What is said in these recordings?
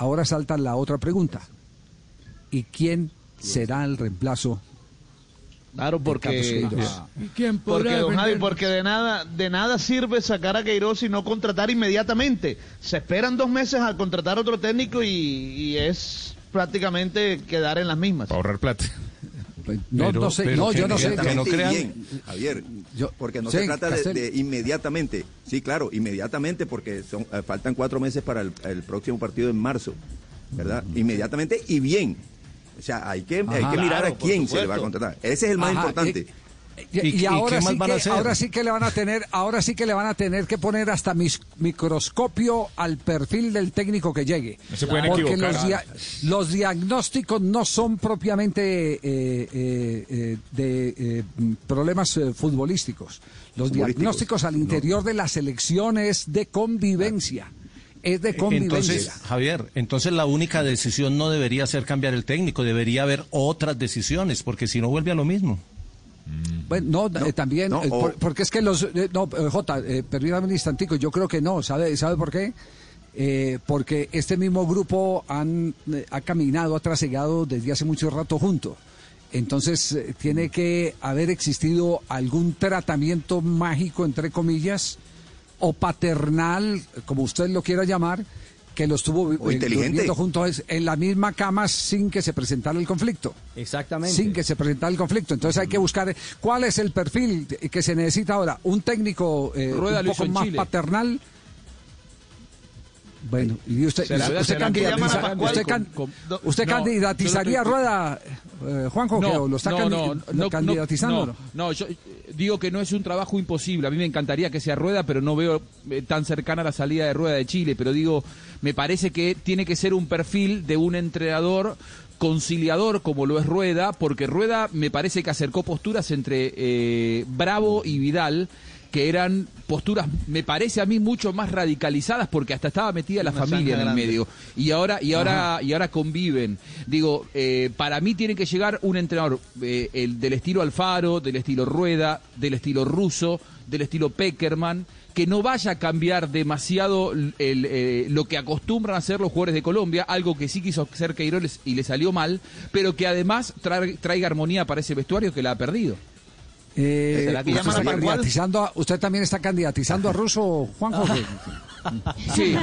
Ahora salta la otra pregunta. ¿Y quién será el reemplazo? Claro, porque, Queiroz? porque, don Javi, porque de nada, de nada sirve sacar a Queiroz y no contratar inmediatamente. Se esperan dos meses a contratar otro técnico y, y es prácticamente quedar en las mismas. Para ahorrar plata. No, Pero- no sé, pero no, yo no sé. que no crean- bien, Javier, Yo- porque no sí, se trata de, inmediatamente. Sí, claro, inmediatamente porque son, eh, faltan cuatro meses para el, el próximo partido en marzo, ¿verdad? Inmediatamente y bien. O sea, hay que, hay que mirar Claro, a quién se le va a contratar. Ese es el más Ajá, importante. eh, Y, ¿Y- y y ahora, sí van a que, hacer? ahora sí que le van a tener, ahora sí que le van a tener que poner hasta mis, microscopio al perfil del técnico que llegue. No se pueden Porque equivocar. los, dia- los diagnósticos no son propiamente eh, eh, eh, de eh, problemas eh, futbolísticos. Los diagnósticos al no. interior de la selección es de convivencia. Es de convivencia. Entonces, Javier, entonces la única decisión no debería ser cambiar el técnico, debería haber otras decisiones, porque si no vuelve a lo mismo. Bueno, no, eh, también, no, eh, por- porque es que los... eh, no, Jota, permítame un instantico, yo creo que no, ¿sabe, ¿sabe por qué? Eh, porque este mismo grupo han, ha caminado, ha trasegado desde hace mucho rato juntos. Entonces, tiene que haber existido algún tratamiento mágico, entre comillas, o paternal, como usted lo quiera llamar, que los tuvo O eh, juntos en la misma cama sin que se presentara el conflicto Exactamente. sin que se presentara el conflicto. Entonces hay que buscar cuál es el perfil que se necesita ahora. Un técnico eh, Rueda un poco más Chile. paternal. Bueno, y usted, ¿Será- usted, no, candidatizaría a no Rueda, eh, Juanjo, que lo está candi- lo candidatizando. No, no, yo eh, digo que no es un trabajo imposible. A mí me encantaría que sea Rueda, pero no veo eh, tan cercana la salida de Rueda de Chile. Pero digo, me parece que tiene que ser un perfil de un entrenador conciliador como lo es Rueda, porque Rueda me parece que acercó posturas entre eh, Bravo y Vidal que eran posturas, me parece a mí, mucho más radicalizadas porque hasta estaba metida la Una familia en el grande. medio. Y ahora y ahora y ahora conviven. Digo eh, para mí tiene que llegar un entrenador eh, el del estilo Alfaro del estilo Rueda del estilo Russo del estilo Peckerman que no vaya a cambiar demasiado el, eh, lo que acostumbran a hacer los jugadores de Colombia algo que sí quiso hacer Queiroz y le salió mal pero que además tra- traiga armonía para ese vestuario que la ha perdido Eh, ¿Será que usted, está candidatizando a- usted también está candidatizando a Russo, Juanjo. sí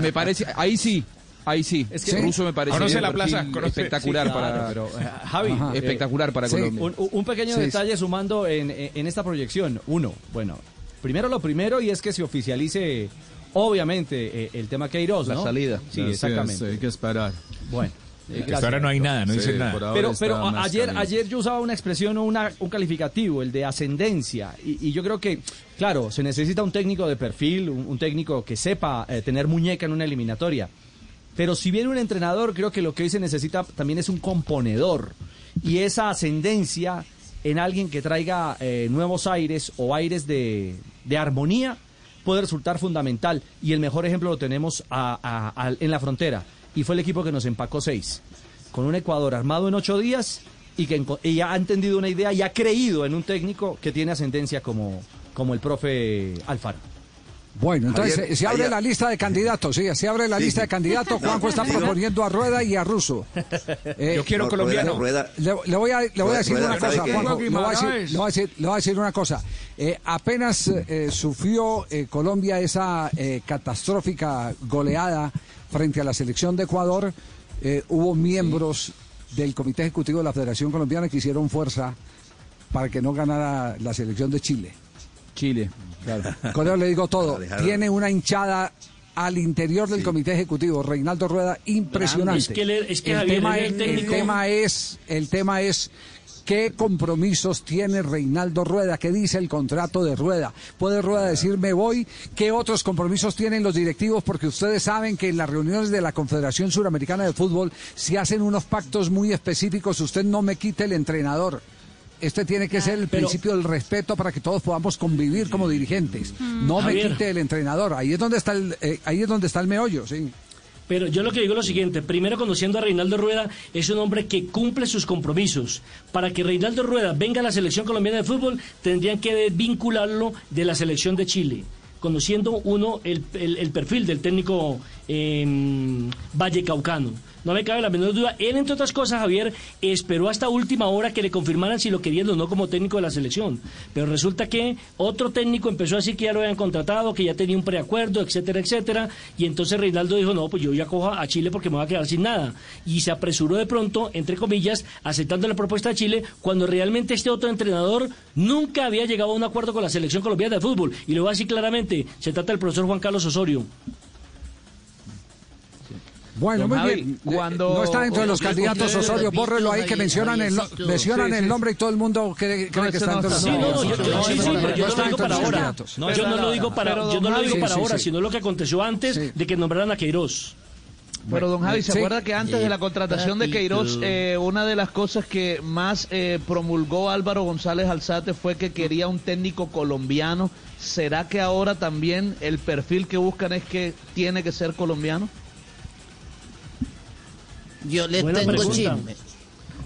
me parece ahí sí Ahí sí, Es que- que Russo me parece Conoce la plaza, conoce- espectacular Sí, para claro, pero, eh, Javi, Ajá. eh, espectacular para sí. Colombia. Un, un pequeño Sí, detalle sumando en, en esta proyección. Uno, bueno, primero lo primero y es que se oficialice, obviamente, eh, el tema Queiroz, La ¿no? salida. Sí, exactamente. hay que esperar. Bueno. Eh, Hasta ahora no hay nada, no Sí, dicen nada. Pero, pero ayer, caliente. ayer yo usaba una expresión o una, un calificativo, el de ascendencia. Y, y yo creo que, claro, se necesita un técnico de perfil, un, un técnico que sepa eh, tener muñeca en una eliminatoria. Pero si viene un entrenador, creo que lo que hoy se necesita también es un componedor. Y esa ascendencia en alguien que traiga eh, nuevos aires o aires de, de armonía puede resultar fundamental. Y el mejor ejemplo lo tenemos a- a- a- en la frontera. Y fue el equipo que nos empacó seis. Con un Ecuador armado en ocho días y que y ha entendido una idea y ha creído en un técnico que tiene ascendencia como, como el profe Alfaro. Bueno, entonces Javier, se abre allá- la lista de candidatos, sí, se abre la Sí, lista sí. de candidatos. Juanjo está proponiendo a Rueda y a Russo. Eh, Yo quiero No, colombiano. Rueda- Le, le voy a, le voy a decir Rueda, una ¿sabe cosa? Juanjo, le voy a decir, Guimaraes. le voy a decir- le voy a decir una cosa. Eh, apenas eh, sufrió eh, Colombia esa eh, catastrófica goleada frente a la selección de Ecuador, eh, hubo miembros del Comité Ejecutivo de la Federación Colombiana que hicieron fuerza para que no ganara la selección de Chile. Chile, claro. Con eso le digo todo. Tiene una hinchada al interior del comité ejecutivo, Reinaldo Rueda, impresionante. Es que él- es que el, es, tema es, el tema es ¿Qué compromisos tiene Reinaldo Rueda? ¿Qué dice el contrato de Rueda? ¿Puede Rueda decir me voy? ¿Qué otros compromisos tienen los directivos? Porque ustedes saben que en las reuniones de la Confederación Suramericana de Fútbol se hacen unos pactos muy específicos. Usted no me quite el entrenador. Este tiene que ser el principio del respeto para que todos podamos convivir como dirigentes. No me quite el entrenador. Ahí es donde está el, eh, ahí es donde está el meollo, sí. Pero yo lo que digo es lo siguiente, primero conociendo a Reinaldo Rueda, es un hombre que cumple sus compromisos. Para que Reinaldo Rueda venga a la selección colombiana de fútbol, tendrían que vincularlo de la selección de Chile, conociendo uno el, perfil del técnico eh, Vallecaucano. No me cabe la menor duda. Él, entre otras cosas, Javier, esperó hasta última hora que le confirmaran si lo querían o no como técnico de la selección. Pero resulta que otro técnico empezó a decir que ya lo habían contratado, que ya tenía un preacuerdo, etcétera, etcétera. Y entonces Reinaldo dijo, no, pues yo ya cojo a Chile porque me voy a quedar sin nada. Y se apresuró de pronto, entre comillas, aceptando la propuesta de Chile, cuando realmente este otro entrenador nunca había llegado a un acuerdo con la selección colombiana de fútbol. Y lo voy a decir claramente, se trata del profesor Juan Carlos Osorio. Bueno, Don muy Javi, bien. cuando- No está dentro de los candidatos Osorio, bórrelo ahí que mencionan el, mencionan Sí, el sí. nombre y todo el mundo cree, cree No, que está dentro de los candidatos. sí, No, yo no lo digo para ahora. yo no lo digo para, yo no lo digo para ahora, sino lo que aconteció antes de que nombraran a Queiroz. Pero don Javi, ¿se Sí. acuerda que antes de la contratación de Queiroz, eh, una de las cosas que más eh, promulgó Álvaro González Alzate fue que quería un técnico colombiano? ¿Será que ahora también el perfil que buscan es que tiene que ser colombiano? Yo les Buena tengo pregunta. chisme.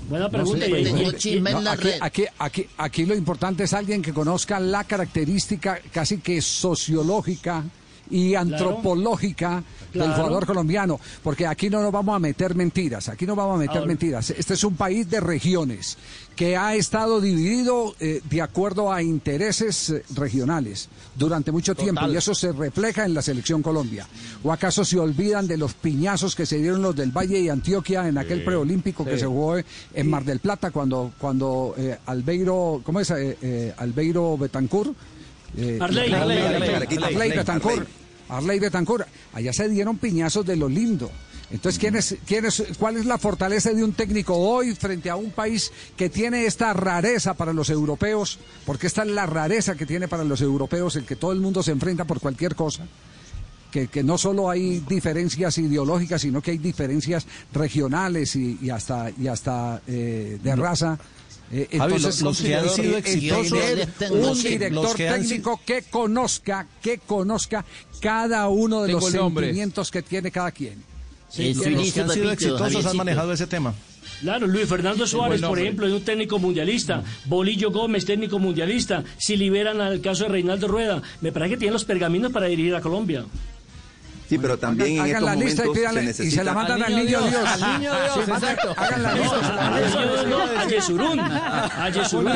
Buena No, pregunta. y- tengo chisme en No, la aquí, red. aquí, aquí, aquí lo importante es alguien que conozca la característica casi que sociológica y antropológica del Claro. jugador colombiano, porque aquí no nos vamos a meter mentiras, aquí no vamos a meter Ahora. mentiras. Este es un país de regiones que ha estado dividido eh, de acuerdo a intereses eh, regionales durante mucho tiempo y eso se refleja en la selección Colombia. ¿O acaso se olvidan de los piñazos que se dieron los del Valle y Antioquia en aquel preolímpico que se jugó en Mar del Plata cuando cuando eh, Albeiro, ¿cómo es? Eh, Albeiro Betancourt. Eh, Arley, Arley, Arley, Arley, Arley, Arley Arley, Betancourt. Arley. Arley Betancourt. Allá se dieron piñazos de lo lindo. Entonces, ¿quién es, quién es, ¿cuál es la fortaleza de un técnico hoy frente a un país que tiene esta rareza para los europeos? Porque esta es la rareza que tiene para los europeos, el que todo el mundo se enfrenta por cualquier cosa. Que, que no solo hay diferencias ideológicas, sino que hay diferencias regionales y, y hasta, y hasta eh, de raza. Eh, Javi, entonces, los- los que han sido eh, exitosos- un director técnico que conozca, que conozca cada uno de Tengo los sentimientos que tiene cada quien. Sí, Los, que han sido exitosos han manejado ese tema. Claro, Luis Fernando Suárez, por ejemplo, es un técnico mundialista. Bolillo Gómez, técnico mundialista. Si liberan al caso de Reinaldo Rueda, me parece que tienen los pergaminos para dirigir a Colombia. Sí, pero también hagan, en hagan estos la lista y, momentos pídanle- se y se la mandan al Al niño Dios. Dios, al niño Dios, Sí, exacto. Hagan la No, lista. Yesurún. A Yesurún.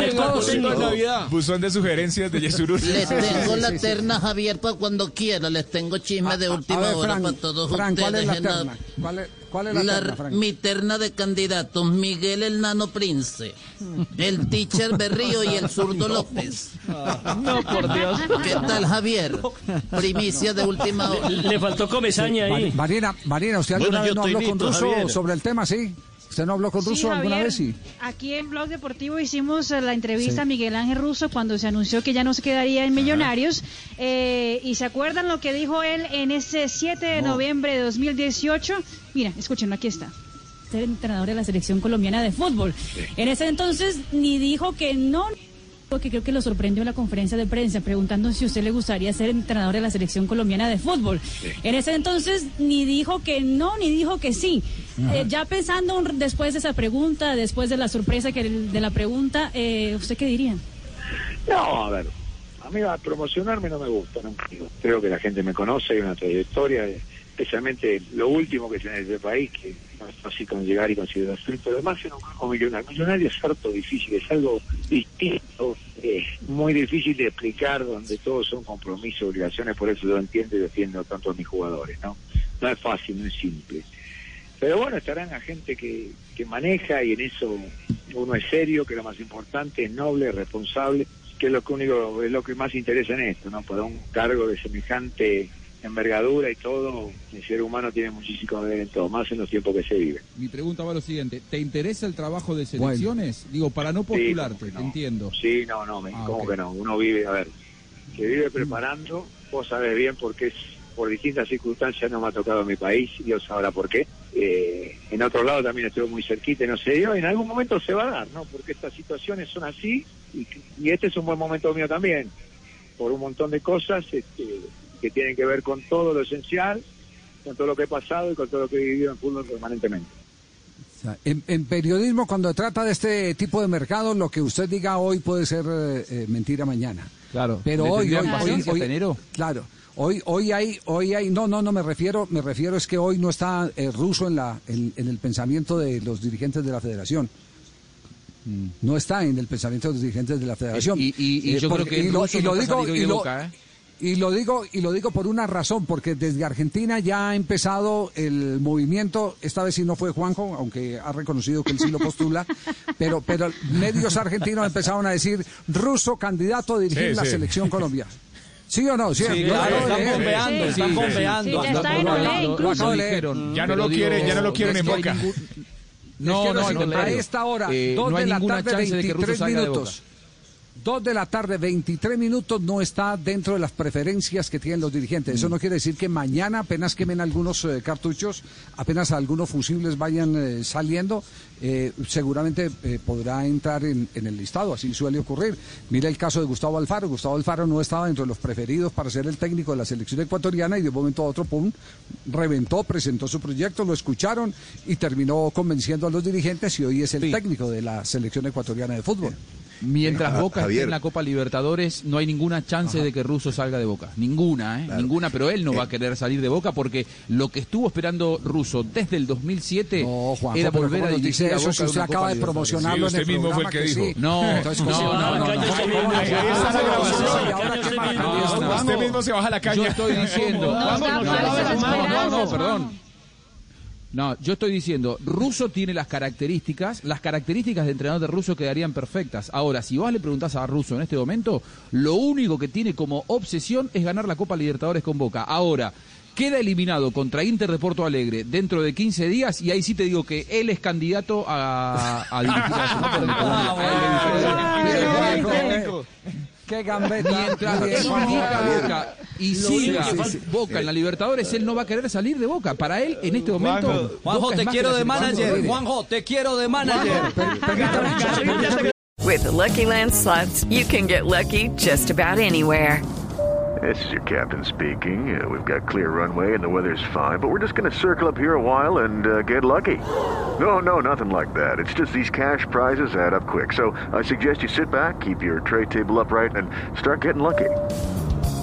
Buzón de sugerencias de Yesurún. Les tengo la terna, Javier, para cuando quiera. Les tengo chisme de última ver, hora para todos ustedes. ¿cuál es la terna? ¿Cuál es, cuál es la, La- terna, Fran? mi terna de candidatos, Miguel el Nano Prince, el teacher Berrío y el zurdo López. No, por Dios. ¿Qué tal, Javier? Primicia de última hora. Le faltó comezaña ahí. Mari- Marina, Marina, ¿usted alguna Bueno, vez yo no habló con Javier. sobre el tema, sí? ¿Usted no habló con Sí, Russo alguna vez? Sí. Aquí en Blog Deportivo hicimos eh, la entrevista Sí. a Miguel Ángel Russo cuando se anunció que ya no se quedaría en Millonarios. Eh, ¿Y se acuerdan lo que dijo él en ese 7 de noviembre de 2018? Mira, escúchenlo, aquí está. ser entrenador de la selección colombiana de fútbol. En ese entonces ni dijo que no, porque creo que lo sorprendió en la conferencia de prensa preguntando si usted le gustaría ser entrenador de la selección colombiana de fútbol. En ese entonces ni dijo que no, ni dijo que sí. Eh, ya pensando un- después de esa pregunta, después de la sorpresa que de la pregunta, eh, ¿usted qué diría? No, a ver, a mí a promocionarme no me gusta, no digo. creo que la gente me conoce, hay una trayectoria, especialmente lo último que tiene este país, que no es fácil con llegar y conseguir los pero además en un grupo millonario. Millonario es harto difícil, es algo distinto, eh, muy difícil de explicar, donde todos son compromisos, obligaciones, por eso lo entiendo y defiendo tanto a mis jugadores, ¿no? No es fácil, no es simple. Pero bueno, estarán a gente que, que maneja y en eso uno es serio, que lo más importante es noble, responsable, que es lo que único, es lo que más interesa en esto, ¿no? Para un cargo de semejante envergadura y todo, el ser humano tiene muchísimo que ver en todo, más en los tiempos que se vive. Mi pregunta va a lo siguiente, ¿te interesa el trabajo de selecciones? Digo, para no postularte, te entiendo. Sí, no, no, me, Ah, ¿cómo ok. que no? Uno vive, a ver, se vive preparando, vos sabés bien porque es por distintas circunstancias no me ha tocado en mi país, Dios sabrá por qué. Eh, en otro lado también estuve muy cerquita y no se dio, en algún momento se va a dar, ¿no? Porque estas situaciones son así y, y este es un buen momento mío también, por un montón de cosas este, que tienen que ver con todo lo esencial, con todo lo que he pasado y con todo lo que he vivido en fútbol permanentemente. En, en periodismo, cuando trata de este tipo de mercado, lo que usted diga hoy puede ser eh, eh, mentira mañana. Claro. Pero ¿Le hoy, hoy, hoy, hoy- enero? claro. Hoy, hoy hay, hoy hay, no, no, no me refiero, me refiero es que hoy no está el ruso en la, en, en el pensamiento de los dirigentes de la Federación. No está en el pensamiento de los dirigentes de la Federación. Mm. Y- y- y Eh, yo creo que y lo, y lo digo, y de lo- Boca, ¿eh? Y lo digo y lo digo por una razón, porque desde Argentina ya ha empezado el movimiento. Esta vez sí no fue Juanjo, aunque ha reconocido que él sí lo postula, pero pero medios argentinos empezaron a decir ruso candidato a dirigir Sí, la sí. selección colombiana. ¿Sí o no? Sí, claro, están bombeando, Sí, están bombeando. Sí, ya está en. Olé, incluso. no lo quieren, ya no lo quieren en Boca. No, no, a esta hora, Eh, dos no hay de la ninguna tarde, chance de que Russo 23 salga de Boca. minutos. Dos de la tarde, 23 minutos, no está dentro de las preferencias que tienen los dirigentes. Mm. Eso no quiere decir que mañana apenas quemen algunos eh, cartuchos, apenas algunos fusibles vayan eh, saliendo, eh, seguramente eh, podrá entrar en, en el listado, así suele ocurrir. Mira el caso de Gustavo Alfaro. Gustavo Alfaro no estaba dentro de los preferidos para ser el técnico de la selección ecuatoriana y de un momento a otro, pum, reventó, presentó su proyecto, lo escucharon y terminó convenciendo a los dirigentes y hoy es el técnico de la selección ecuatoriana de fútbol. Mientras Boca esté en la Copa Libertadores, no hay ninguna chance de que Russo salga de Boca. Ninguna, ¿eh? Ninguna, pero él no va a querer salir de Boca porque lo que estuvo esperando Russo desde el 2007 No, Juanjo, era volver ¿cómo a dirigir a eso Boca si en usted acaba Copa de promocionarlo Sí, en el mismo fue el que que dijo. sí? No, Entonces, no, ¿cómo se- no, no, no, Usted mismo se baja la caña. Yo estoy diciendo. No, no, no, perdón. No, yo estoy diciendo, Russo tiene las características, las características de entrenador de Russo quedarían perfectas. Ahora, si vos le preguntás a Russo en este momento, lo único que tiene como obsesión es ganar la Copa Libertadores con Boca. Ahora, queda eliminado contra Inter de Porto Alegre dentro de 15 días y ahí sí te digo que él es candidato a, a dirigir a la selección ecuatoriana. Qué gambeta. Mientras Y Lo siga único que falta- Boca en la Libertadores, él no va a querer salir de Boca. Para él, en este momento, Juanjo, Boca es te más quiero de manager. Juanjo, te quiero de manager. With the Lucky Land slots, you can get lucky just about anywhere. This is your captain speaking. Uh, we've got clear runway and the weather's fine, but we're just going to circle up here a while and uh, get lucky. No, no, nothing like that. It's just these cash prizes add up quick. So I suggest you sit back, keep your tray table upright, and start getting lucky.